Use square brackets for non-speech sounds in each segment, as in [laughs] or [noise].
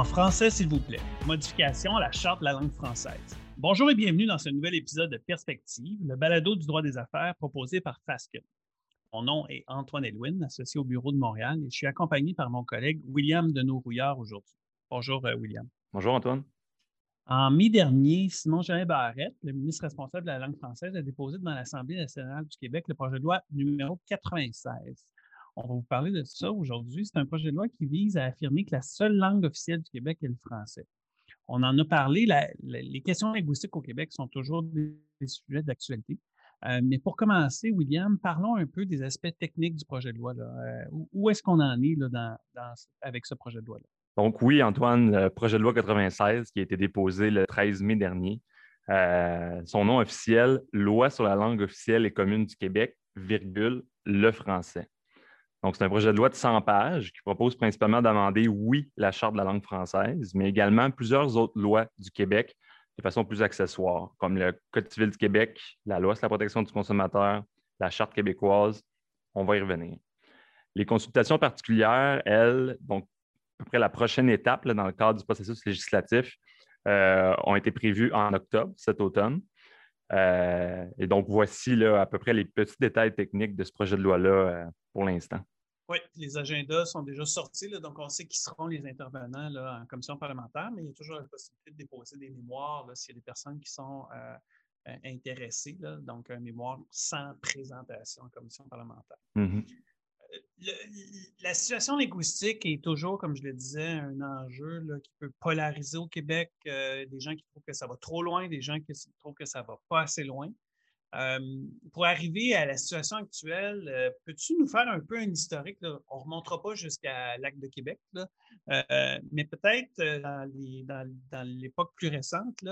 En français, s'il vous plaît. Modification à la Charte de la langue française. Bonjour et bienvenue dans ce nouvel épisode de Perspective, le balado du droit des affaires proposé par Fasken. Mon nom est Antoine Elwin, associé au bureau de Montréal, et je suis accompagé par mon collègue William Deneau-Rouillard aujourd'hui. Bonjour, euh, William. Bonjour, Antoine. En mai dernier, Simon Jean Barrette, le ministre responsable de la langue française, a déposé devant l'Assemblée nationale du Québec le projet de loi numéro 96. On va vous parler de ça aujourd'hui. C'est un projet de loi qui vise à affirmer que la seule langue officielle du Québec est le français. On en a parlé, les questions linguistiques au Québec sont toujours des, sujets d'actualité. Euh, mais pour commencer, William, parlons un peu des aspects techniques du projet de loi. Euh, où, est-ce qu'on en est avec ce projet de loi-là? Donc oui, Antoine, le projet de loi 96 qui a été déposé le 13 mai dernier, euh, son nom officiel, Loi sur la langue officielle et commune du Québec, virgule, le français. Donc, c'est un projet de loi de 100 pages qui propose principalement d'amender, oui, la Charte de la langue française, mais également plusieurs autres lois du Québec de façon plus accessoire, comme le Code civil du Québec, la loi sur la protection du consommateur, la Charte québécoise. On va y revenir. Les consultations particulières, elles, donc à peu près la prochaine étape dans le cadre du processus législatif, euh, ont été prévues en octobre cet automne. Euh, et donc, voici là, à peu près les petits détails techniques de ce projet de loi-là euh, pour l'instant. Oui, les agendas sont déjà sortis, donc on sait qui seront les intervenants en commission parlementaire, mais il y a toujours la possibilité de déposer des mémoires s'il y a des personnes qui sont intéressées, donc un mémoire sans présentation en commission parlementaire. La situation linguistique est toujours, comme je le disais, un enjeu qui peut polariser au Québec. Euh, des gens qui trouvent que ça va trop loin, des gens qui trouvent que ça va pas assez loin. Euh, pour arriver à la situation actuelle, euh, peux-tu nous faire un peu un historique? On ne remontera pas jusqu'à l'acte de Québec, mais peut-être dans l'époque plus récente,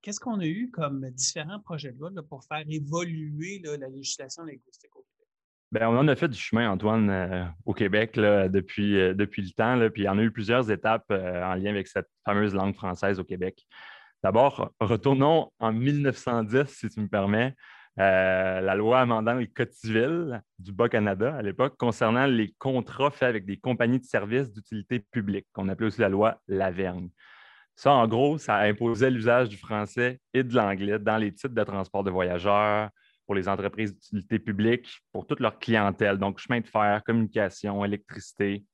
qu'est-ce qu'on a eu comme différents projets de loi pour faire évoluer la législation linguistique au? Bien, on en a fait du chemin, Antoine, euh, au Québec depuis, euh, depuis le temps. puis il y en a eu plusieurs étapes euh, en lien avec cette fameuse langue française au Québec. D'abord, retournons en 1910, si tu me permets. la loi amendant le Code civil du Bas-Canada à l'époque concernant les contrats faits avec des compagnies de services d'utilité publique, qu'on appelait aussi la loi Lavergne. Ça, en gros, ça imposait l'usage du français et de l'anglais dans les titres de transport de voyageurs, pour les entreprises d'utilité publique, pour toute leur clientèle, donc chemin de fer, communication, électricité.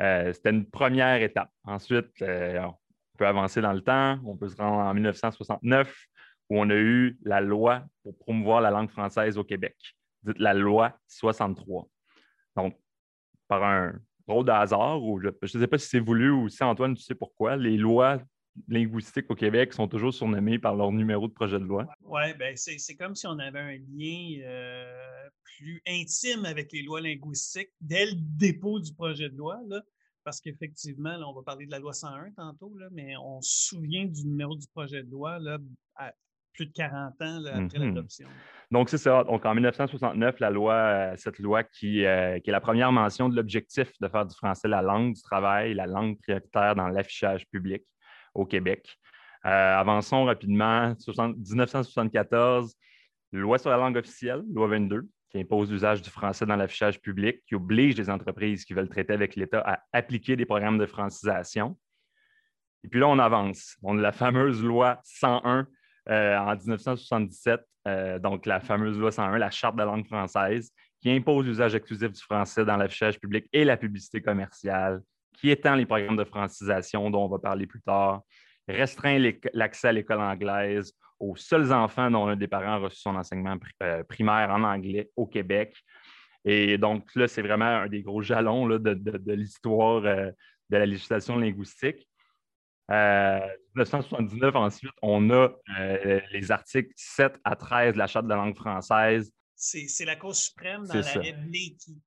Euh, c'était une première étape. Ensuite, euh, on peut avancer dans le temps. On peut se rendre en 1969, où on a eu la loi pour promouvoir la langue française au Québec, dite la loi 63. Donc, par un drôle de hasard, ou je ne sais pas si c'est voulu ou si Antoine, tu sais pourquoi, les lois linguistiques au Québec sont toujours surnommés par leur numéro de projet de loi. Oui, ben c'est comme si on avait un lien euh, plus intime avec les lois linguistiques dès le dépôt du projet de loi. parce qu'effectivement, on va parler de la loi 101 tantôt, là, mais on se souvient du numéro du projet de loi là, à plus de 40 ans après mm-hmm. l'adoption. Donc, c'est ça. Donc, en 1969, la loi, euh, cette loi qui, euh, qui est la première mention de l'objectif de faire du français la langue du travail, la langue prioritaire dans l'affichage public au Québec. Euh, avançons rapidement. 1974, loi sur la langue officielle, loi 22, qui impose l'usage du français dans l'affichage public, qui oblige les entreprises qui veulent traiter avec l'État à appliquer des programmes de francisation. Et puis là, on avance. On a la fameuse loi 101 euh, en 1977, euh, donc la fameuse loi 101, la Charte de la langue française, qui impose l'usage exclusif du français dans l'affichage public et la publicité commerciale, qui étend les programmes de francisation dont on va parler plus tard, restreint l'accès à l'école anglaise aux seuls enfants dont un des parents a reçu son enseignement euh, primaire en anglais au Québec. Et donc là, c'est vraiment un des gros jalons de, l'histoire euh, de la législation linguistique. Euh, 1979, ensuite, on a euh, les articles 7 à 13 de la Charte de la langue française. C'est la Cour suprême dans l'arrêt qui,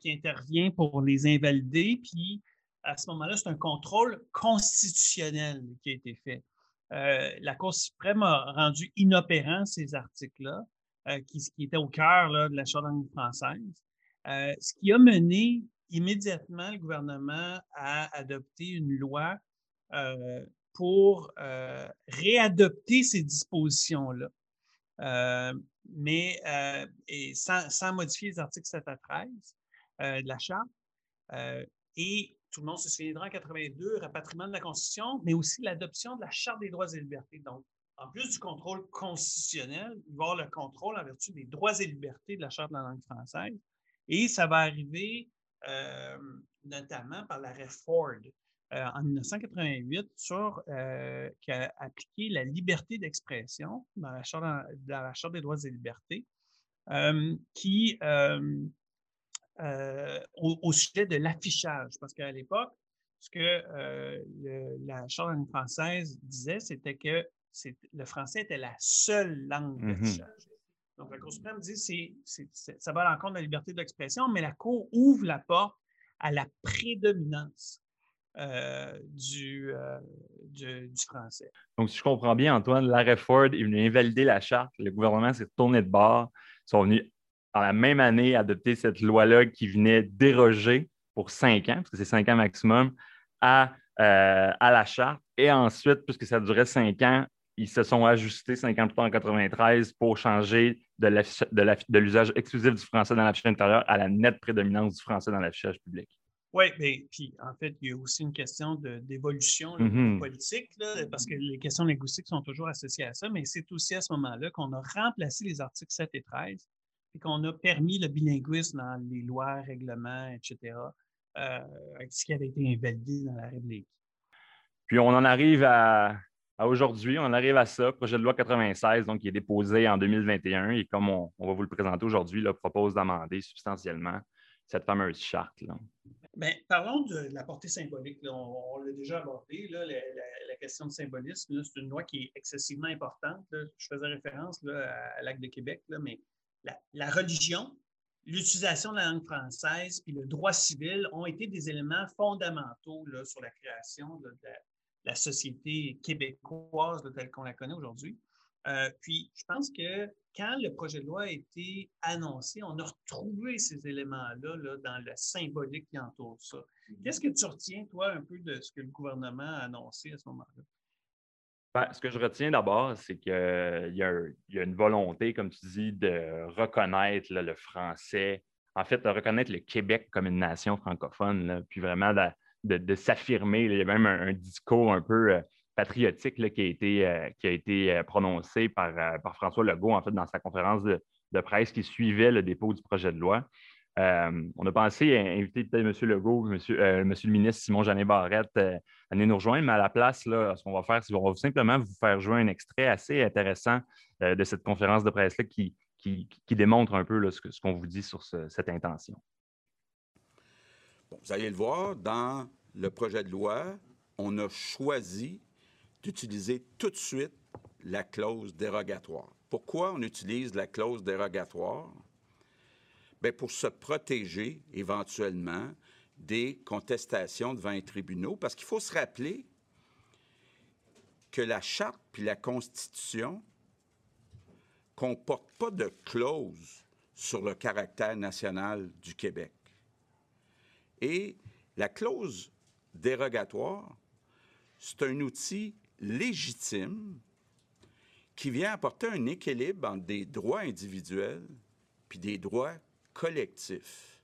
qui intervient pour les invalider. Puis à ce moment-là, c'est un contrôle constitutionnel qui a été fait. Euh, la Cour suprême a rendu inopérants ces articles-là, euh, qui, étaient au cœur de la charte française, euh, ce qui a mené immédiatement le gouvernement à adopter une loi pour réadopter ces dispositions-là, mais sans, sans, modifier les articles 7 à 13 de la charte. et tout le monde se souviendra en 82, rapatriement de la Constitution, mais aussi l'adoption de la Charte des droits et libertés. Donc, en plus du contrôle constitutionnel, il va y avoir le contrôle en vertu des droits et libertés de la Charte de la langue française. Et ça va arriver euh, notamment par l'arrêt Ford euh, en 1988 sur, euh, qui a appliqué la liberté d'expression dans, la Charte des droits et libertés, qui, au, sujet de l'affichage, parce qu'à l'époque, ce que la Charte française disait, c'était que le français était la seule langue mmh d'affichage. Donc, la Cour suprême dit que ça va à l'encontre de la liberté d'expression, mais la Cour ouvre la porte à la prédominance euh, du, euh, du, français. Donc, si je comprends bien, Antoine, l'arrêt Ford est venu invalider la charte. Le gouvernement s'est tourné de bord. Ils sont venus, dans la même année, adopter cette loi-là qui venait déroger pour cinq ans, parce que c'est cinq ans maximum, à, euh, à la charte. Et ensuite, puisque ça durait cinq ans, ils se sont ajustés 50 ans en 93 pour changer de l'usage exclusif du français dans l'affichage intérieur à la nette prédominance du français dans l'affichage public. Oui, mais puis en fait, il y a aussi une question d'évolution mm-hmm. politique, parce que les questions linguistiques sont toujours associées à ça, mais c'est aussi à ce moment-là qu'on a remplacé les articles 7 et 13 qu'on a permis le bilinguisme dans les lois, règlements, etc., euh, ce qui avait été invalidé dans la République. Puis on en arrive à Aujourd'hui, on arrive à ça, projet de loi 96, donc qui est déposé en 2021 et comme on, va vous le présenter aujourd'hui, propose d'amender substantiellement cette fameuse charte. Là. Bien, parlons de la portée symbolique. On, l'a déjà abordé, la, question de symbolisme. C'est une loi qui est excessivement importante. Je faisais référence à l'acte de Québec, mais la, religion, l'utilisation de la langue française puis le droit civil ont été des éléments fondamentaux sur la création de la, la société québécoise telle qu'on la connaît aujourd'hui. Euh, puis, je pense que quand le projet de loi a été annoncé, on a retrouvé ces éléments-là là, dans le symbolique qui entoure ça. Mm-hmm. Qu'est-ce que tu retiens, toi, un peu de ce que le gouvernement a annoncé à ce moment-là? Ben, ce que je retiens d'abord, c'est qu'il y, a une volonté, comme tu dis, de reconnaître le français, en fait, de reconnaître le Québec comme une nation francophone, puis vraiment de, s'affirmer. Il y a même un, discours un peu euh, patriotique qui a été, euh, euh, prononcé par, par, François Legault, en fait, dans sa conférence de, presse qui suivait le dépôt du projet de loi. On a pensé inviter peut-être M. Legault, M. Monsieur, le ministre Simon Jeannet Barrette à venir nous rejoindre, mais à la place, là, ce qu'on va faire, c'est qu'on va simplement vous faire jouer un extrait assez intéressant de cette conférence de presse-là qui, qui, démontre un peu ce qu'on vous dit sur cette intention vous allez le voir, dans le projet de loi, on a choisi d'utiliser tout de suite la clause dérogatoire. Pourquoi on utilise la clause dérogatoire? Bien, pour se protéger éventuellement des contestations devant les tribunaux, parce qu'il faut se rappeler que la Charte puis la Constitution comportent pas de clause sur le caractère national du Québec. Et la clause dérogatoire, c'est un outil légitime qui vient apporter un équilibre entre des droits individuels puis des droits collectifs.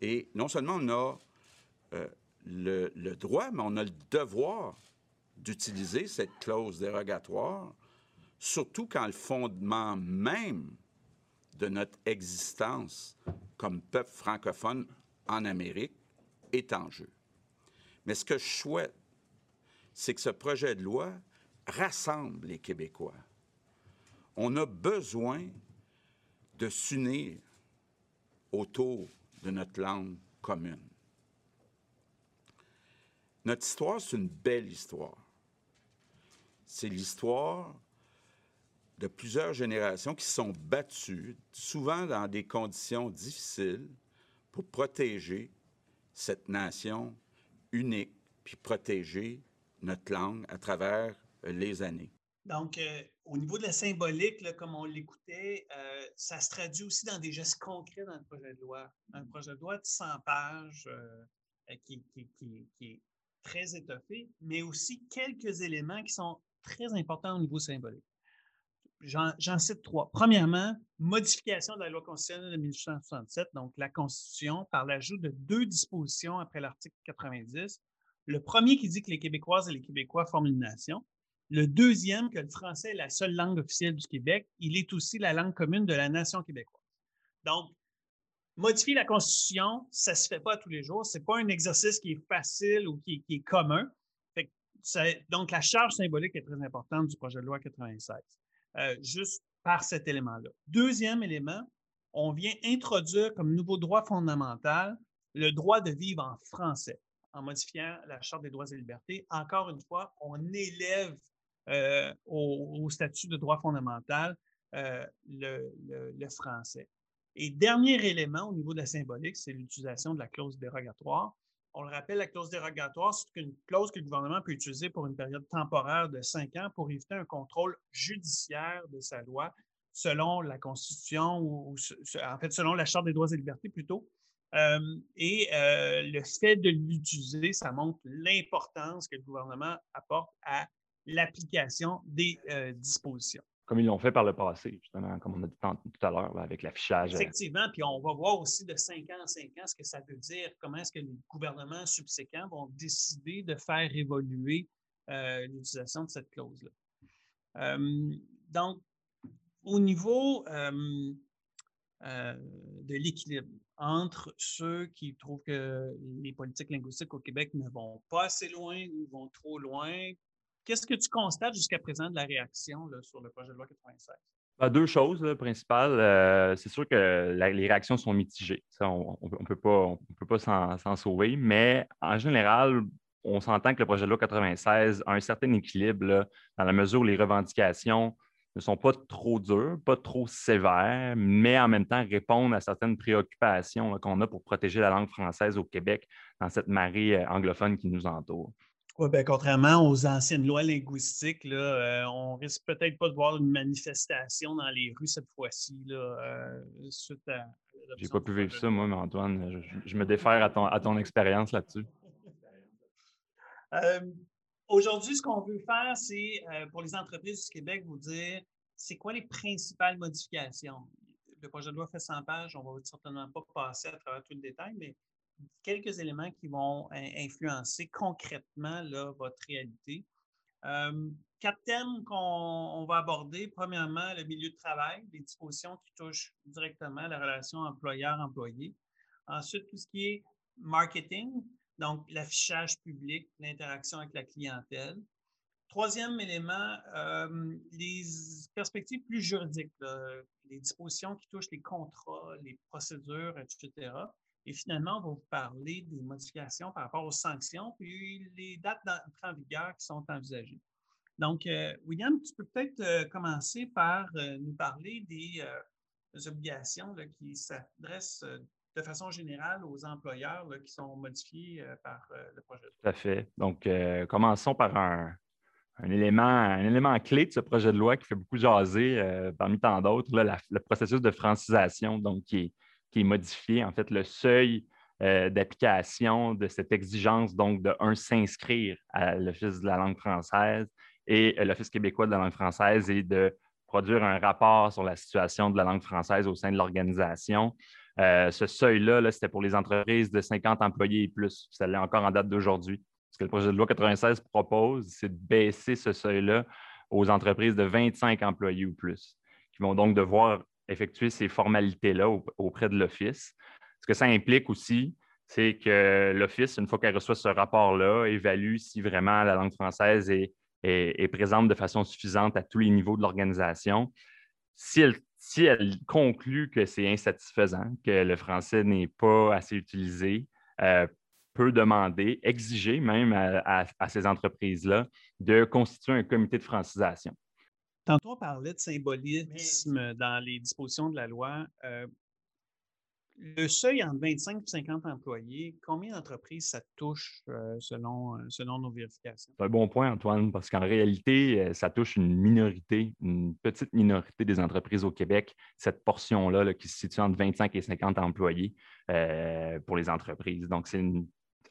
Et non seulement on a euh, le, droit, mais on a le devoir d'utiliser cette clause dérogatoire, surtout quand le fondement même de notre existence comme peuple francophone en Amérique est en jeu. Mais ce que je souhaite, c'est que ce projet de loi rassemble les Québécois. On a besoin de s'unir autour de notre langue commune. Notre histoire, c'est une belle histoire. C'est l'histoire de plusieurs générations qui sont battues, souvent dans des conditions difficiles, pour protéger cette nation unique, puis protéger notre langue à travers les années. Donc, euh, au niveau de la symbolique, comme on l'écoutait, euh, ça se traduit aussi dans des gestes concrets dans le projet de loi. Un projet de loi de 100 pages qui, est très étoffé, mais aussi quelques éléments qui sont très importants au niveau symbolique. j'en cite trois. Premièrement, modification de la loi constitutionnelle de 1867, donc la Constitution, par l'ajout de deux dispositions après l'article 90. Le premier qui dit que les Québécoises et les Québécois forment une nation. Le deuxième, que le français est la seule langue officielle du Québec. Il est aussi la langue commune de la nation québécoise. Donc, modifier la Constitution, ça ne se fait pas tous les jours. Ce n'est pas un exercice qui est facile ou qui, est commun. donc, la charge symbolique est très importante du projet de loi 96. Euh, juste par cet élément-là. Deuxième élément, on vient introduire comme nouveau droit fondamental le droit de vivre en français en modifiant la Charte des droits et libertés. Encore une fois, on élève euh, au, statut de droit fondamental euh, le, français. Et dernier élément au niveau de la symbolique, c'est l'utilisation de la clause dérogatoire. On le rappelle, la clause dérogatoire, c'est une clause que le gouvernement peut utiliser pour une période temporaire de cinq ans pour éviter un contrôle judiciaire de sa loi selon la Constitution ou, en fait selon la Charte des droits et libertés plutôt. Euh, et le fait de l'utiliser, ça montre l'importance que le gouvernement apporte à l'application des euh, dispositions comme ils l'ont fait par le passé, justement, comme on a dit tout à l'heure, avec l'affichage. Euh. Effectivement, puis on va voir aussi de 5 ans en 5 ans ce que ça veut dire, comment est-ce que les gouvernements subséquents vont décider de faire évoluer euh, l'utilisation de cette clause-là. Euh, donc, au niveau de l'équilibre entre ceux qui trouvent que les politiques linguistiques au Québec ne vont pas assez loin ou vont trop loin, Qu'est-ce que tu constates jusqu'à présent de la réaction sur le projet de loi 96? Ben, deux choses principales. Euh, c'est sûr que les réactions sont mitigées. on ne peut pas, peut pas s'en sauver, mais en général, on s'entend que le projet de loi 96 a un certain équilibre dans la mesure où les revendications ne sont pas trop dures, pas trop sévères, mais en même temps répondent à certaines préoccupations qu'on a pour protéger la langue française au Québec dans cette marée euh, anglophone qui nous entoure. Oui, bien, contrairement aux anciennes lois linguistiques, là, euh, on risque peut-être pas de voir une manifestation dans les rues cette fois-ci, euh, suite à. J'ai pas pu vivre ça, moi, mais Antoine, je, me défère à ton, à ton expérience là-dessus. [laughs] Euh, aujourd'hui, ce qu'on veut faire, c'est pour les entreprises du Québec vous dire c'est quoi les principales modifications? Le projet de loi fait 100 pages, on va certainement pas passer à travers tout le détail, mais quelques éléments qui vont influencer concrètement votre réalité. Euh, quatre thèmes qu'on va aborder. Premièrement, le milieu de travail, les dispositions qui touchent directement la relation employeur-employé. Ensuite, tout ce qui est marketing, donc l'affichage public, l'interaction avec la clientèle. Troisième élément, euh, les perspectives plus juridiques, les dispositions qui touchent les contrats, les procédures, etc. Et finalement, on va vous parler des modifications par rapport aux sanctions, puis les dates d'entrée en vigueur qui sont envisagées. Donc, euh, William, tu peux peut-être euh, commencer par euh, nous parler des, obligations qui s'adressent de façon générale aux employeurs qui sont modifiés par le projet. Tout à fait. Donc, commençons par un, élément, un élément clé de ce projet de loi qui fait beaucoup jaser parmi tant d'autres, le processus de francisation, donc qui est qui est modifié. En fait, le seuil euh, d'application de cette exigence, donc de un, s'inscrire à l'Office de la langue française et euh, l'Office québécois de la langue française et de produire un rapport sur la situation de la langue française au sein de l'organisation. Euh, ce seuil-là, -là, c'était pour les entreprises de 50 employés et plus. Ça l'est encore en date d'aujourd'hui. Ce que le projet de loi 96 propose, c'est de baisser ce seuil-là aux entreprises de 25 employés ou plus, qui vont donc devoir effectuer ces formalités-là auprès de l'Office. Ce que ça implique aussi, c'est que l'Office, une fois qu'elle reçoit ce rapport-là, évalue si vraiment la langue française est, présente de façon suffisante à tous les niveaux de l'organisation. Si elle, conclut que c'est insatisfaisant, que le français n'est pas assez utilisé, euh, peut demander, exiger même à ces entreprises-là de constituer un comité de francisation. Tantôt, on parlait de symbolisme dans les dispositions de la loi. Euh, le seuil entre 25 et 50 employés, combien d'entreprises ça touche euh, selon, euh, selon nos vérifications? C'est un bon point, Antoine, parce qu'en réalité, ça touche une minorité, une petite minorité des entreprises au Québec, cette portion-là qui se situe entre 25 et 50 employés pour les entreprises. Donc, c'est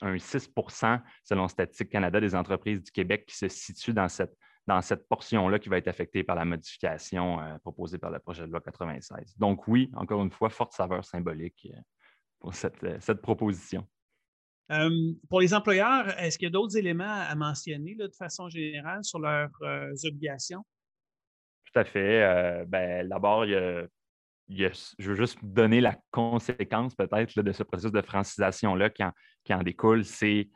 un 6% selon Statistique Canada des entreprises du Québec qui se situent dans cette dans cette portion-là qui va être affectée par la modification euh, proposée par le projet de loi 96. Donc oui, encore une fois, forte saveur symbolique euh, pour cette, cette proposition. pour les employeurs, est-ce qu'il y a d'autres éléments à mentionner de façon générale sur leurs obligations? Tout à fait. Ben, d'abord, il y a je veux juste donner la conséquence peut-être de ce processus de francisation-là qui, qui, en découle, c'est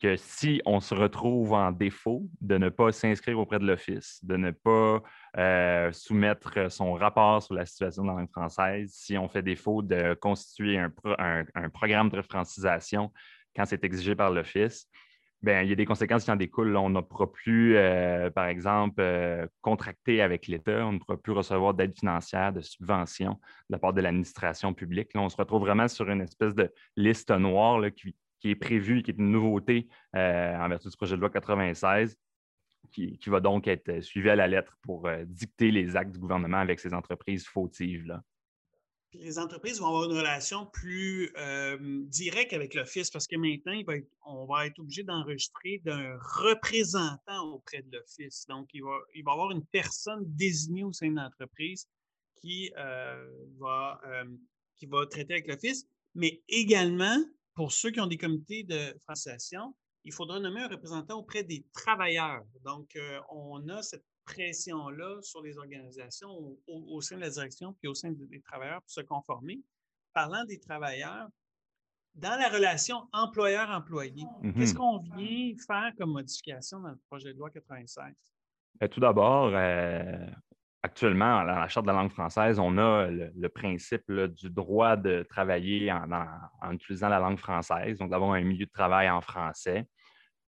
que si on se retrouve en défaut de ne pas s'inscrire auprès de l'Office, de ne pas euh, soumettre son rapport sur la situation dans la langue française, si on fait défaut de constituer un, programme de francisation quand c'est exigé par l'Office, Bien, il y a des conséquences qui en découlent. On ne pourra plus, euh, par exemple, euh, contracter avec l'État. On ne pourra plus recevoir d'aide financière, de subventions de la part de l'administration publique. on se retrouve vraiment sur une espèce de liste noire qui, est prévue, qui est une nouveauté euh, en vertu du projet de loi 96, qui, va donc être suivie à la lettre pour dicter les actes du gouvernement avec ces entreprises fautives. Là les entreprises vont avoir une relation plus euh, directe avec l'Office parce que maintenant, on va être obligé d'enregistrer d'un représentant auprès de l'Office. Donc, il va, il va avoir une personne désignée au sein de l'entreprise qui, euh, va, euh, qui va traiter avec l'Office, mais également, pour ceux qui ont des comités de francisation, il faudra nommer un représentant auprès des travailleurs. Donc, on a cette pression-là sur les organisations au, sein de la direction puis au sein des travailleurs pour se conformer. Parlant des travailleurs, dans la relation employeur-employé, qu'est-ce mm-hmm. qu'on vient faire comme modification dans le projet de loi 96? Ben, tout d'abord, euh, actuellement, dans la Charte de la langue française, on a le, principe du droit de travailler en, utilisant la langue française, donc d'avoir un milieu de travail en français.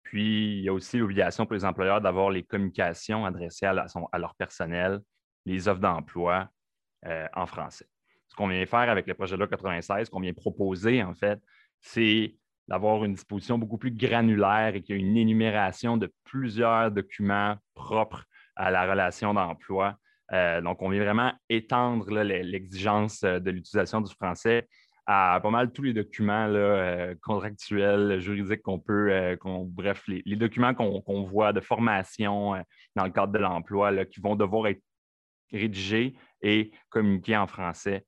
Puis, il y a aussi l'obligation pour les employeurs d'avoir les communications adressées à, leur personnel, les offres d'emploi euh, en français. Ce qu'on vient faire avec le projet de loi 96, qu'on vient proposer, en fait, c'est d'avoir une disposition beaucoup plus granulaire et qu'il y a une énumération de plusieurs documents propres à la relation d'emploi. Euh, donc, on vient vraiment étendre l'exigence euh, de l'utilisation du français à pas mal tous les documents euh, contractuels, juridiques qu'on peut, bref, les, documents qu'on voit de formation dans le cadre de l'emploi qui vont devoir être rédigés et communiqués en français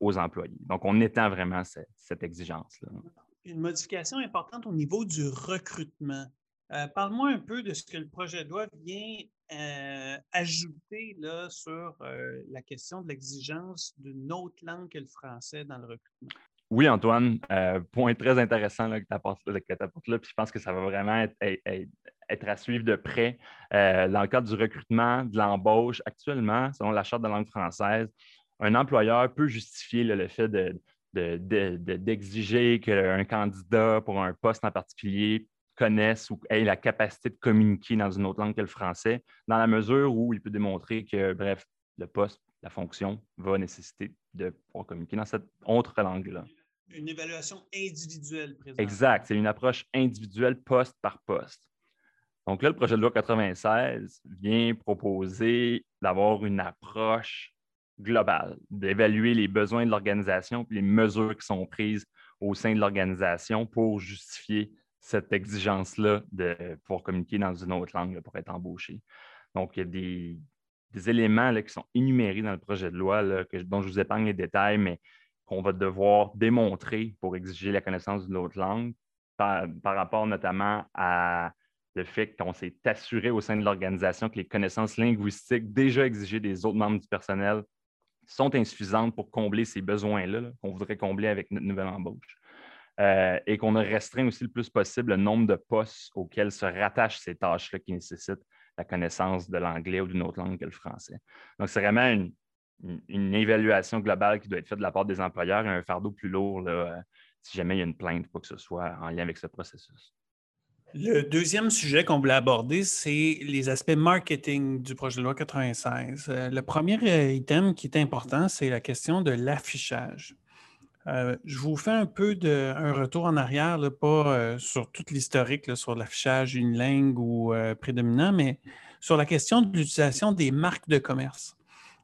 aux employés. Donc, on étend vraiment cette, cette exigence-là. Une modification importante au niveau du recrutement. Parle-moi un peu de ce que le projet de loi vient euh, ajouter sur euh, la question de l'exigence d'une autre langue que le français dans le recrutement? Oui, Antoine, euh, point très intéressant que tu apportes, là, je pense que ça va vraiment être, à suivre de près. dans le cadre du recrutement, de l'embauche, actuellement, selon la Charte de langue française, un employeur peut justifier le fait d'exiger qu'un candidat pour un poste en particulier connaissent ou aient la capacité de communiquer dans une autre langue que le français, dans la mesure où il peut démontrer que, bref, le poste, la fonction va nécessiter de pouvoir communiquer dans cette autre langue-là. Une évaluation individuelle présente. Exact. C'est une approche individuelle poste par poste. Donc là, le projet de loi 96 vient proposer d'avoir une approche globale, d'évaluer les besoins de l'organisation et les mesures qui sont prises au sein de l'organisation pour justifier cette exigence-là de pouvoir communiquer dans une autre langue pour être embauché. Donc, il y a des, éléments qui sont énumérés dans le projet de loi dont je vous épargne les détails, mais qu'on va devoir démontrer pour exiger la connaissance d'une autre langue par, rapport notamment à le fait qu'on s'est assuré au sein de l'organisation que les connaissances linguistiques déjà exigées des autres membres du personnel sont insuffisantes pour combler ces besoins-là qu'on voudrait combler avec notre nouvelle embauche. Euh, et qu'on a restreint aussi le plus possible le nombre de postes auxquels se rattachent ces tâches-là qui nécessitent la connaissance de l'anglais ou d'une autre langue que le français. Donc, c'est vraiment une, évaluation globale qui doit être faite de la part des employeurs et un fardeau plus lourd euh, si jamais il y a une plainte ou quoi que ce soit en lien avec ce processus. Le deuxième sujet qu'on voulait aborder, c'est les aspects marketing du projet de loi 96. Euh, le premier item qui est important, c'est la question de l'affichage. Euh, je vous fais un peu un retour en arrière, pas euh, sur toute l'historique, sur l'affichage unilingue ou euh, prédominant, mais sur la question de l'utilisation des marques de commerce.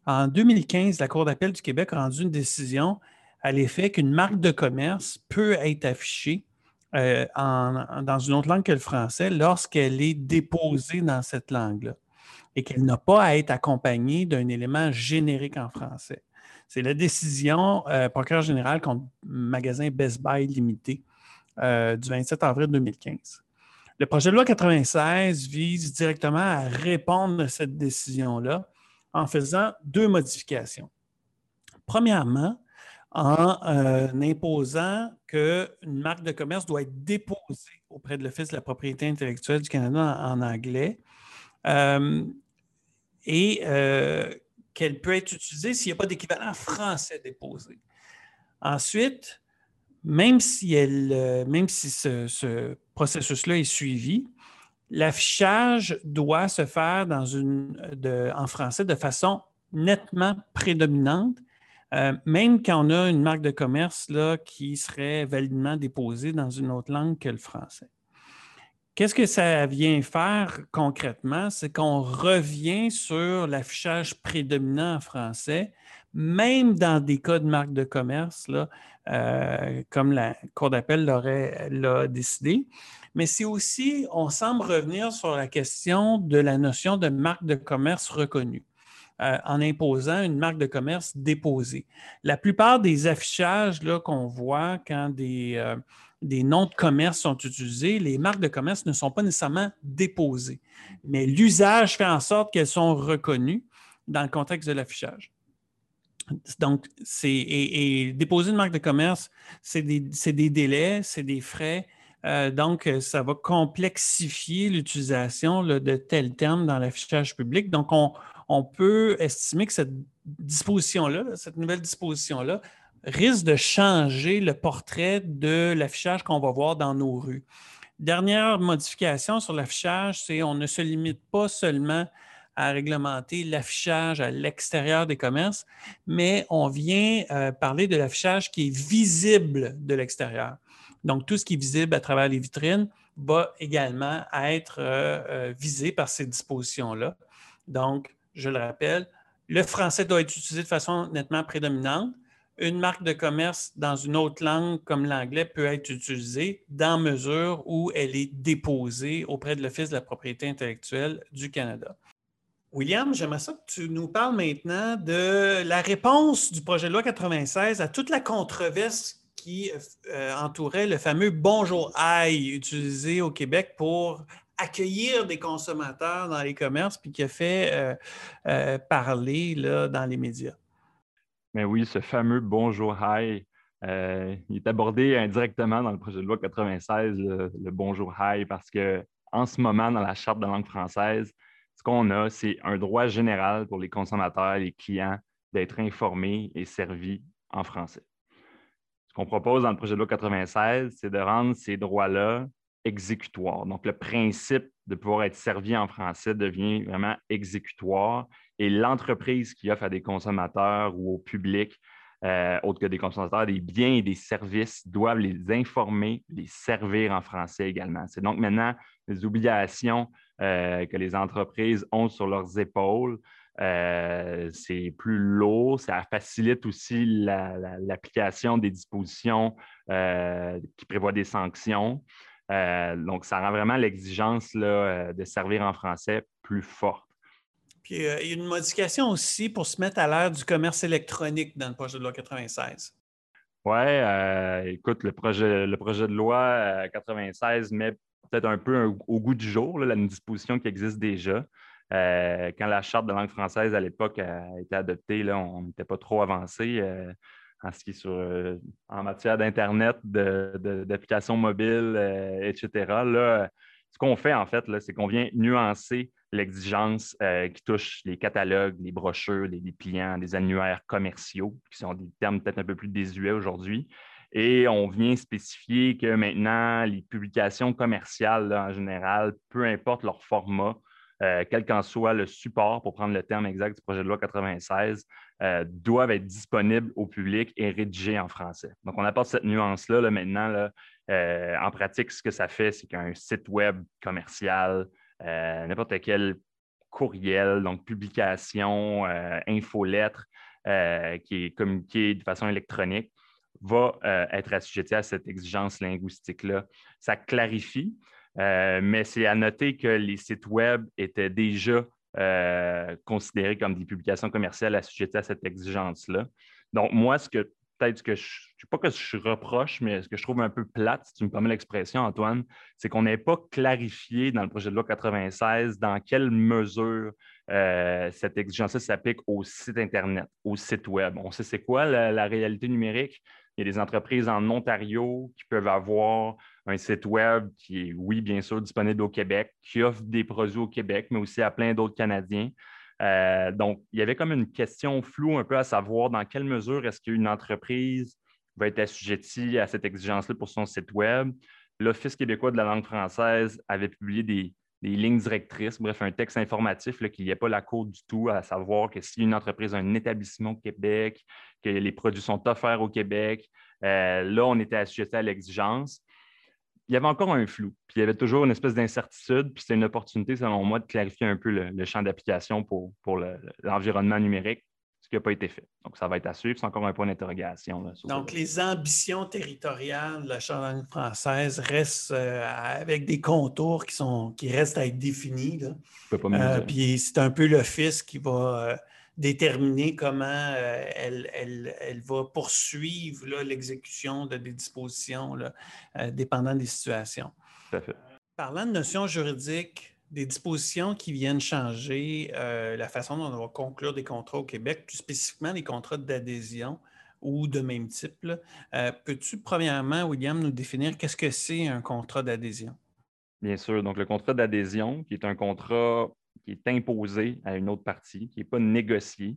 En 2015, la Cour d'appel du Québec a rendu une décision à l'effet qu'une marque de commerce peut être affichée dans une autre langue que le français lorsqu'elle est déposée dans cette langue-là et qu'elle n'a pas à être accompagnée d'un élément générique en français. C'est la décision euh, procureur général contre magasin Best Buy limité euh, du 27 avril 2015. Le projet de loi 96 vise directement à répondre à cette décision-là en faisant deux modifications. Premièrement, en euh, imposant qu'une marque de commerce doit être déposée auprès de l'Office de la propriété intellectuelle du Canada en, anglais et qu'elle peut être utilisée s'il n'y a pas d'équivalent français déposé. Ensuite, même si, elle, même si ce, processus-là est suivi, l'affichage doit se faire en français de façon nettement prédominante euh, même quand on a une marque de commerce là, qui serait validement déposée dans une autre langue que le français. Qu'est-ce que ça vient faire concrètement? C'est qu'on revient sur l'affichage prédominant en français, même dans des cas de marque de commerce, là, euh, comme la Cour d'appel l'a décidé. Mais c'est aussi, on semble revenir sur la question de la notion de marque de commerce reconnue. Euh, en imposant une marque de commerce déposée. La plupart des affichages qu'on voit quand des, euh, des noms de commerce sont utilisés, les marques de commerce ne sont pas nécessairement déposées, mais l'usage fait en sorte qu'elles sont reconnues dans le contexte de l'affichage. Donc, c'est et, déposer une marque de commerce, c'est des, délais, c'est des frais. Euh, donc, ça va complexifier l'utilisation de tels termes dans l'affichage public. Donc, on, on peut estimer que cette disposition-là, cette nouvelle disposition-là, risque de changer le portrait de l'affichage qu'on va voir dans nos rues. Dernière modification sur l'affichage, c'est qu'on ne se limite pas seulement à réglementer l'affichage à l'extérieur des commerces, mais on vient euh, parler de l'affichage qui est visible de l'extérieur. Donc, tout ce qui est visible à travers les vitrines va également être euh, euh, visé par ces dispositions-là. Donc, je le rappelle, le français doit être utilisé de façon nettement prédominante. Une marque de commerce dans une autre langue comme l'anglais peut être utilisée dans mesure où elle est déposée auprès de l'Office de la propriété intellectuelle du Canada. William, j'aimerais ça que tu nous parles maintenant de la réponse du projet de loi 96 à toute la controverse qui euh, entourait le fameux Bonjour Aïe utilisé au Québec pour accueillir des consommateurs dans les commerces, puis qui a fait euh, euh, parler là, dans les médias. Mais oui, ce fameux bonjour hi, euh, il est abordé indirectement dans le projet de loi 96, le, bonjour hi, parce que en ce moment, dans la Charte de langue française, ce qu'on a, c'est un droit général pour les consommateurs, les clients, d'être informés et servis en français. Ce qu'on propose dans le projet de loi 96, c'est de rendre ces droits-là exécutoire. Donc, le principe de pouvoir être servi en français devient vraiment exécutoire et l'entreprise qui offre à des consommateurs ou au public, euh, autre que des consommateurs, des biens et des services, doivent les informer, les servir en français également. C'est donc maintenant les obligations euh, que les entreprises ont sur leurs épaules. Euh, c'est plus lourd, ça facilite aussi l'application des dispositions qui prévoient des sanctions. Euh, donc, ça rend vraiment l'exigence euh, de servir en français plus forte. Puis, euh, il y a une modification aussi pour se mettre à l'ère du commerce électronique dans le projet de loi 96. Oui, écoute, le projet, le projet de loi 96 met peut-être un peu au goût du jour là, une disposition qui existe déjà. quand la charte de langue française à l'époque a été adoptée, là, on n'était pas trop avancé en ce qui est sur, euh, en matière d'Internet, d'applications mobiles, euh, etc. Là, ce qu'on fait, en fait, c'est qu'on vient nuancer l'exigence euh, qui touche les catalogues, les brochures, les, clients, les annuaires commerciaux, qui sont des termes peut-être un peu plus désuets aujourd'hui. Et on vient spécifier que maintenant, les publications commerciales, en général, peu importe leur format, quel qu'en soit le support, pour prendre le terme exact du projet de loi 96, euh, doivent être disponibles au public et rédigés en français. Donc, on apporte cette nuance-là maintenant. Euh, en pratique, ce que ça fait, c'est qu'un site web commercial, n'importe quel courriel, donc publication, infolettre, qui est communiqué de façon électronique, va euh, être assujetti à cette exigence linguistique-là. Ça clarifie, euh, mais c'est à noter que les sites Web étaient déjà euh, considérés comme des publications commerciales assujetties à cette exigence-là. Donc, moi, ce que peut-être que je ne sais pas que je reproche, mais ce que je trouve un peu plate, si tu me permets l'expression, Antoine, c'est qu'on n'ait pas clarifié dans le projet de loi 96 dans quelle mesure euh, cette exigence-là s'applique au site Internet, au site Web. On sait c'est quoi la, réalité numérique. Il y a des entreprises en Ontario qui peuvent avoir un site Web qui est, oui, bien sûr, disponible au Québec, qui offre des produits au Québec, mais aussi à plein d'autres Canadiens. Euh, donc, il y avait comme une question floue un peu à savoir dans quelle mesure est-ce qu'une entreprise va être assujettie à cette exigence-là pour son site Web. L'Office québécois de la langue française avait publié des, lignes directrices, bref, un texte informatif qu'il n'y ait pas la cour du tout, à savoir que si une entreprise a un établissement au Québec, que les produits sont offerts au Québec, euh, là, on était assujetti à l'exigence il y avait encore un flou. Puis il y avait toujours une espèce d'incertitude. Puis c'était une opportunité, selon moi, de clarifier un peu le, champ d'application pour, pour l'environnement numérique, ce qui n'a pas été fait. Donc, ça va être à suivre. C'est encore un point d'interrogation. Donc, les ambitions territoriales de la Chambre française restent euh, avec des contours qui, sont, qui restent à être définis. Là. Euh, puis c'est un peu l'Office qui va. Déterminer comment euh, elle, va poursuivre l'exécution de des dispositions euh, dépendant des situations. Parlant de notions juridiques, des dispositions qui viennent changer euh, la façon dont on va conclure des contrats au Québec, plus spécifiquement les contrats d'adhésion ou de même type. Peux-tu, premièrement, William, nous définir qu'est-ce que c'est un contrat d'adhésion? Bien sûr. Donc, le contrat d'adhésion, qui est un contrat qui est imposé à une autre partie, qui n'est pas négocié,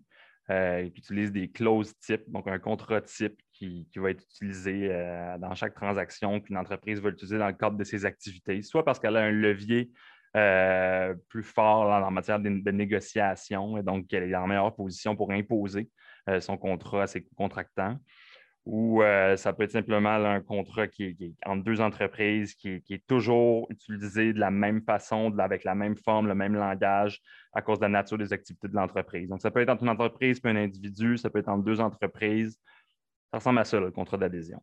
euh, qui utilise des clauses type, donc un contrat type qui, va être utilisé euh, dans chaque transaction qu'une entreprise va utiliser dans le cadre de ses activités, soit parce qu'elle a un levier euh, plus fort en matière de, négociation et donc qu'elle est en meilleure position pour imposer son contrat à ses contractants, ou euh, ça peut être simplement un contrat qui est, entre deux entreprises qui, est toujours utilisé de la même façon, avec la même forme, le même langage à cause de la nature des activités de l'entreprise. Donc, ça peut être entre une entreprise et un individu, ça peut être entre deux entreprises. Ça ressemble à ça, le contrat d'adhésion.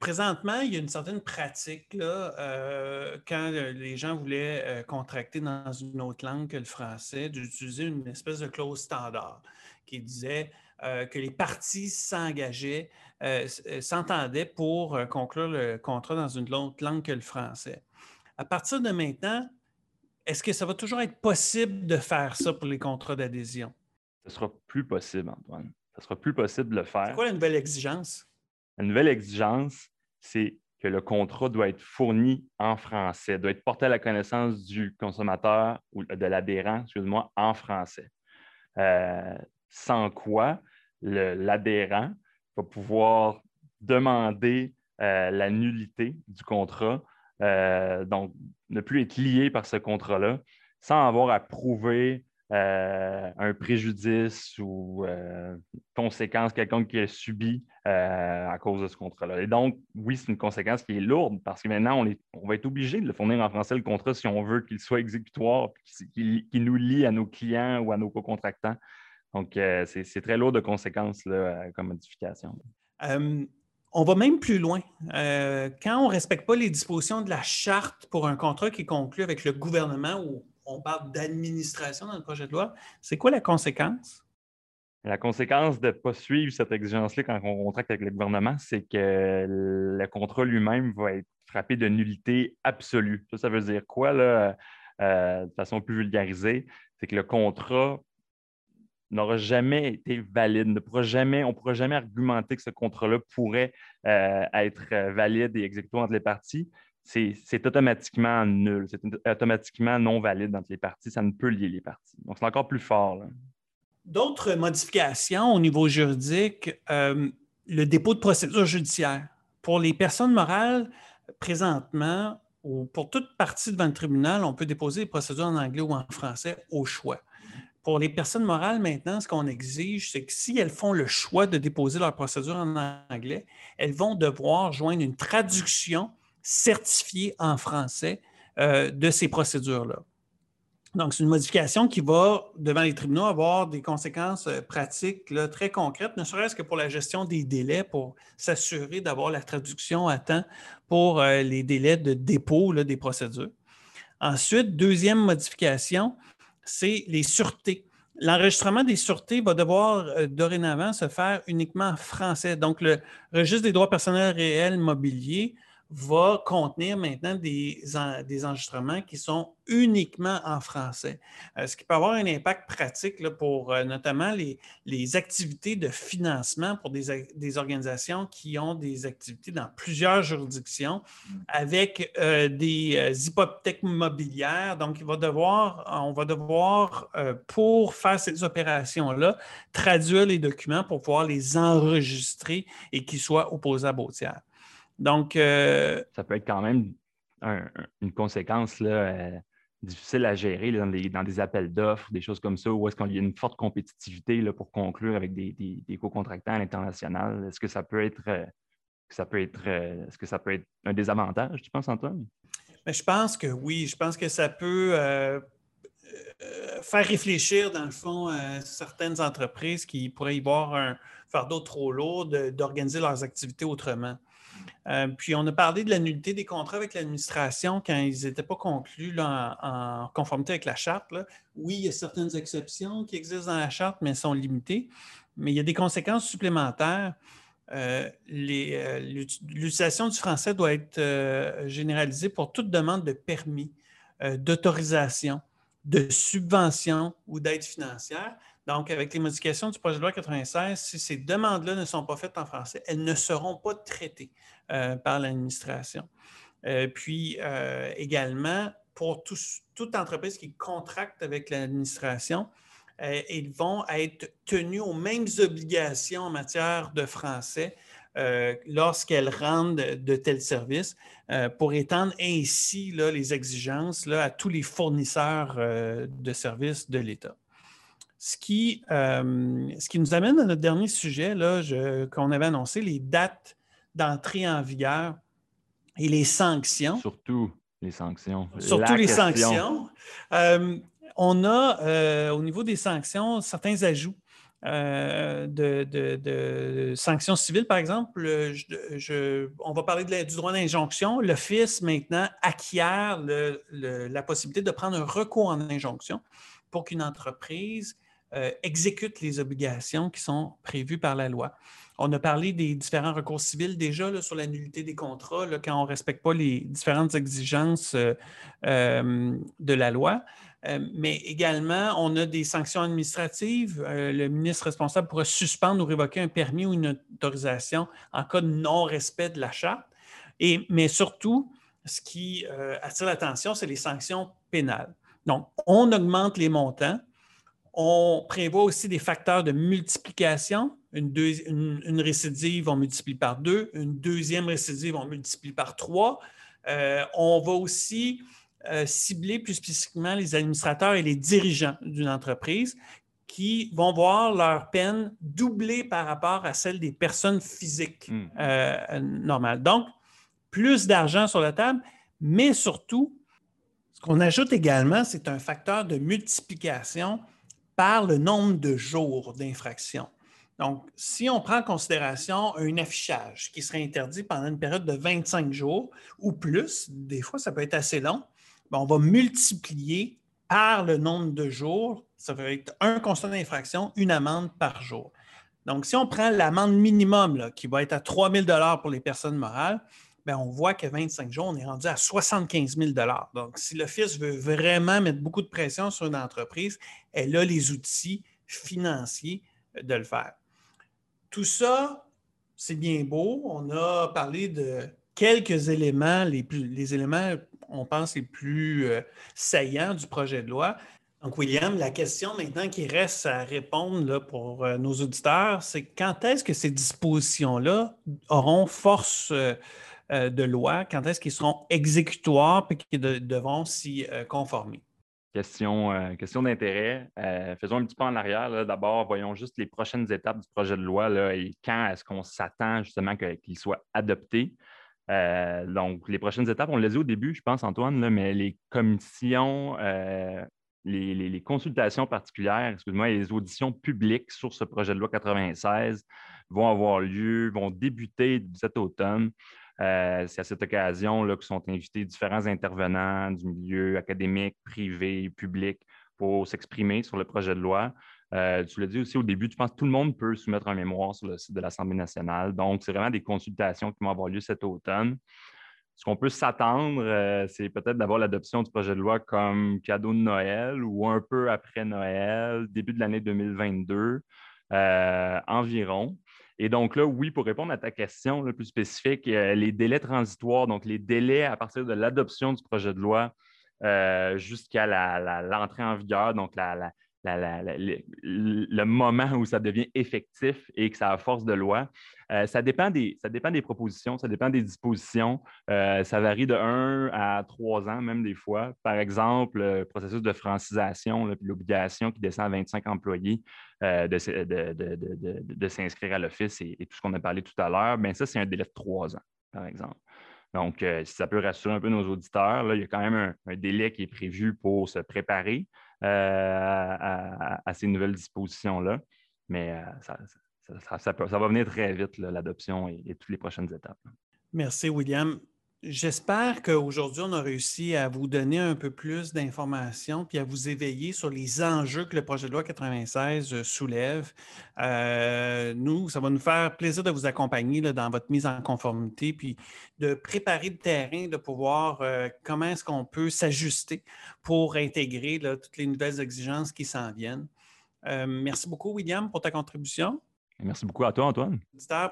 Présentement, il y a une certaine pratique euh, quand les gens voulaient euh, contracter dans une autre langue que le français, d'utiliser une espèce de clause standard qui disait euh, que les parties s'engageaient, euh, euh, s'entendaient pour conclure le contrat dans une autre langue que le français. À partir de maintenant, est-ce que ça va toujours être possible de faire ça pour les contrats d'adhésion? Ce sera plus possible, Antoine. Ce sera plus possible de le faire. C'est quoi la nouvelle exigence? La nouvelle exigence, c'est que le contrat doit être fourni en français, doit être porté à la connaissance du consommateur ou de l'adhérent, excuse-moi, en français. sans quoi l'adhérent va pouvoir demander euh, la nullité du contrat, euh, donc ne plus être lié par ce contrat-là, sans avoir à prouver euh, un préjudice ou conséquence quelconque qui a subi à cause de ce contrat-là. Et donc, oui, c'est une conséquence qui est lourde parce que maintenant, on, on va être obligé de le fournir en français, le contrat, si on veut qu'il soit exécutoire, qu'il nous lie à nos clients ou à nos co-contractants. Donc, euh, c'est très lourd de conséquences euh, comme modification. on va même plus loin. Euh, quand on ne respecte pas les dispositions de la charte pour un contrat qui est conclu avec le gouvernement, ou on parle d'administration dans le projet de loi, c'est quoi la conséquence? La conséquence de ne pas suivre cette exigence-là quand on contracte avec le gouvernement, c'est que le contrat lui-même va être frappé de nullité absolue. Ça, ça veut dire quoi, là, de façon plus vulgarisée? C'est que le contrat n'aura jamais été valide, on ne pourra jamais argumenter que ce contrat-là pourrait euh, être euh, valide et exécuté entre les parties. C'est automatiquement nul, c'est automatiquement non valide entre les parties, ça ne peut lier les parties. Donc, c'est encore plus fort. D'autres modifications au niveau juridique, euh, le dépôt de procédure judiciaire. Pour les personnes morales, présentement, ou pour toute partie devant le tribunal, on peut déposer des procédures en anglais ou en français au choix. Pour les personnes morales, maintenant, ce qu'on exige, c'est que si elles font le choix de déposer leur procédure en anglais, elles vont devoir joindre une traduction certifiée en français euh, de ces procédures-là. Donc, c'est une modification qui va, devant les tribunaux, avoir des conséquences euh, pratiques très concrètes, ne serait-ce que pour la gestion des délais, pour s'assurer d'avoir la traduction à temps pour euh, les délais de dépôt des procédures. Ensuite, deuxième modification, c'est les sûretés. L'enregistrement des sûretés va devoir euh, dorénavant se faire uniquement en français. Donc, le registre des droits personnels réels mobiliers va contenir maintenant des, des enregistrements qui sont uniquement en français, euh, ce qui peut avoir un impact pratique pour euh, notamment les, les, activités de financement pour des, des, organisations qui ont des activités dans plusieurs juridictions avec euh, des hypothèques mobilières. Donc, il va devoir, on va devoir, pour faire ces opérations-là, traduire les documents pour pouvoir les enregistrer et qu'ils soient opposables aux tiers. Donc. Euh, ça peut être quand même une conséquence là, euh, difficile à gérer dans, des appels d'offres, des choses comme ça, où est-ce qu'il y a une forte compétitivité là, pour conclure avec des, co-contractants à l'international. Est-ce que ça peut être. Euh, ça peut être, est-ce que ça peut être un désavantage, tu penses, Antoine? Mais je pense que oui. Je pense que ça peut faire réfléchir, dans le fond, certaines entreprises qui pourraient y voir un fardeau trop lourd d'organiser leurs activités autrement. Euh, puis, on a parlé de la nullité des contrats avec l'administration quand ils n'étaient pas conclus en, conformité avec la charte. Oui, il y a certaines exceptions qui existent dans la charte, mais elles sont limitées. Mais il y a des conséquences supplémentaires. Euh, euh, l'utilisation du français doit être généralisée pour toute demande de permis, d'autorisation, de subvention ou d'aide financière. Donc, avec les modifications du projet de loi 96, si ces demandes-là ne sont pas faites en français, elles ne seront pas traitées euh, par l'administration. Euh, puis euh, également, pour toute entreprise qui contracte avec l'administration, ils vont être tenus aux mêmes obligations en matière de français lorsqu'elles rendent de, tels services pour étendre ainsi les exigences à tous les fournisseurs de services de l'État. Ce qui, euh, ce qui nous amène à notre dernier sujet qu'on avait annoncé, les dates d'entrée en vigueur et les sanctions. Surtout les sanctions. Surtout les sanctions. Euh, on a euh, au niveau des sanctions certains ajouts. De, sanctions civiles, par exemple, on va parler du droit d'injonction. L'Office, maintenant, acquiert la possibilité de prendre un recours en injonction pour qu'une entreprise euh, exécute les obligations qui sont prévues par la loi. On a parlé des différents recours civils déjà sur la nullité des contrats quand on ne respecte pas les différentes exigences euh, euh, de la loi. mais également, on a des sanctions administratives. le ministre responsable pourra suspendre ou révoquer un permis ou une autorisation en cas de non-respect de la charte. Et, mais surtout, ce qui attire l'attention, c'est les sanctions pénales. Donc, on augmente les montants on prévoit aussi des facteurs de multiplication. Une, récidive, on multiplie par deux. Une deuxième récidive, on multiplie par trois. Euh, on va aussi euh, cibler plus spécifiquement les administrateurs et les dirigeants d'une entreprise qui vont voir leur peine doublée par rapport à celle des personnes physiques hmm. euh, normales. Donc, plus d'argent sur la table, mais surtout, ce qu'on ajoute également, c'est un facteur de multiplication par le nombre de jours d'infraction. Donc, si on prend en considération un affichage qui serait interdit pendant une période de 25 jours ou plus, des fois ça peut être assez long, ben, on va multiplier par le nombre de jours, ça va être un constat d'infraction, une amende par jour. Donc, si on prend l'amende minimum qui va être à 3 000 pour les personnes morales, ben, on voit que 25 jours, on est rendu à 75 000 Donc, si l'Office veut vraiment mettre beaucoup de pression sur une entreprise, elle a les outils financiers de le faire. Tout ça, c'est bien beau. On a parlé de quelques éléments, les, éléments, on pense, les plus euh, saillants du projet de loi. Donc, William, la question maintenant qui reste à répondre pour euh, nos auditeurs, c'est quand est-ce que ces dispositions-là auront force euh, euh, de loi, quand est-ce qu'ils seront exécutoires et qu'ils devront s'y euh, conformer? Question, euh, question d'intérêt. faisons un petit pas en arrière. D'abord, voyons juste les prochaines étapes du projet de loi et quand est-ce qu'on s'attend justement qu'il soit adopté. donc, les prochaines étapes, on l'a dit au début, je pense, Antoine, mais les commissions les, consultations particulières, excuse-moi, les auditions publiques sur ce projet de loi 96 vont avoir lieu, vont débuter cet automne. Euh, c'est à cette occasion là, que sont invités différents intervenants du milieu académique, privé, public pour s'exprimer sur le projet de loi. Euh, tu l'as dit aussi au début, tu penses que tout le monde peut soumettre un mémoire sur le site de l'Assemblée nationale. Donc, c'est vraiment des consultations qui vont avoir lieu cet automne. Ce qu'on peut s'attendre, euh, c'est peut-être d'avoir l'adoption du projet de loi comme cadeau de Noël ou un peu après Noël, début de l'année 2022 euh, environ. Et donc là, oui, pour répondre à ta question plus spécifique, les délais transitoires, donc les délais à partir de l'adoption du projet de loi jusqu'à l'entrée en vigueur, donc la, le, moment où ça devient effectif et que ça a force de loi. Euh, ça, dépend des, ça dépend des propositions, ça dépend des dispositions. Euh, ça varie de 1 à 3 ans, même des fois. Par exemple, le processus de francisation, l'obligation qui descend à 25 employés euh, de, s'inscrire à l'office et, tout ce qu'on a parlé tout à l'heure, bien ça, c'est un délai de 3 ans, par exemple. Donc, si ça peut rassurer un peu nos auditeurs, là, il y a quand même un délai qui est prévu pour se préparer. Euh, à, ces nouvelles dispositions-là. Mais euh, ça, va venir très vite, l'adoption et, toutes les prochaines étapes. Merci, William. J'espère qu'aujourd'hui, on a réussi à vous donner un peu plus d'informations puis à vous éveiller sur les enjeux que le projet de loi 96 euh, soulève. nous, ça va nous faire plaisir de vous accompagner dans votre mise en conformité puis de préparer le terrain, de pouvoir comment est-ce qu'on peut s'ajuster pour intégrer toutes les nouvelles exigences qui s'en viennent. merci beaucoup, William, pour ta contribution. Merci beaucoup à toi, Antoine.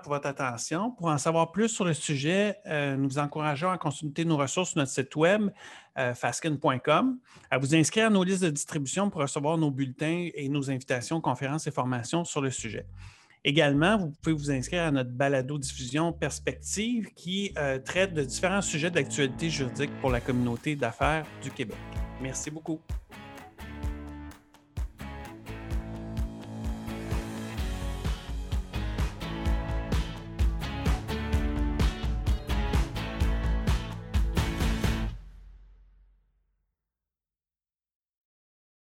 pour votre attention. Pour en savoir plus sur le sujet, euh, nous vous encourageons à consulter nos ressources sur notre site web, euh, à vous inscrire à nos listes de distribution pour recevoir nos bulletins et nos invitations, conférences et formations sur le sujet. Également, vous pouvez vous inscrire à notre balado-diffusion Perspective qui euh, traite de différents sujets d'actualité juridique pour la communauté d'affaires du Québec. Merci beaucoup.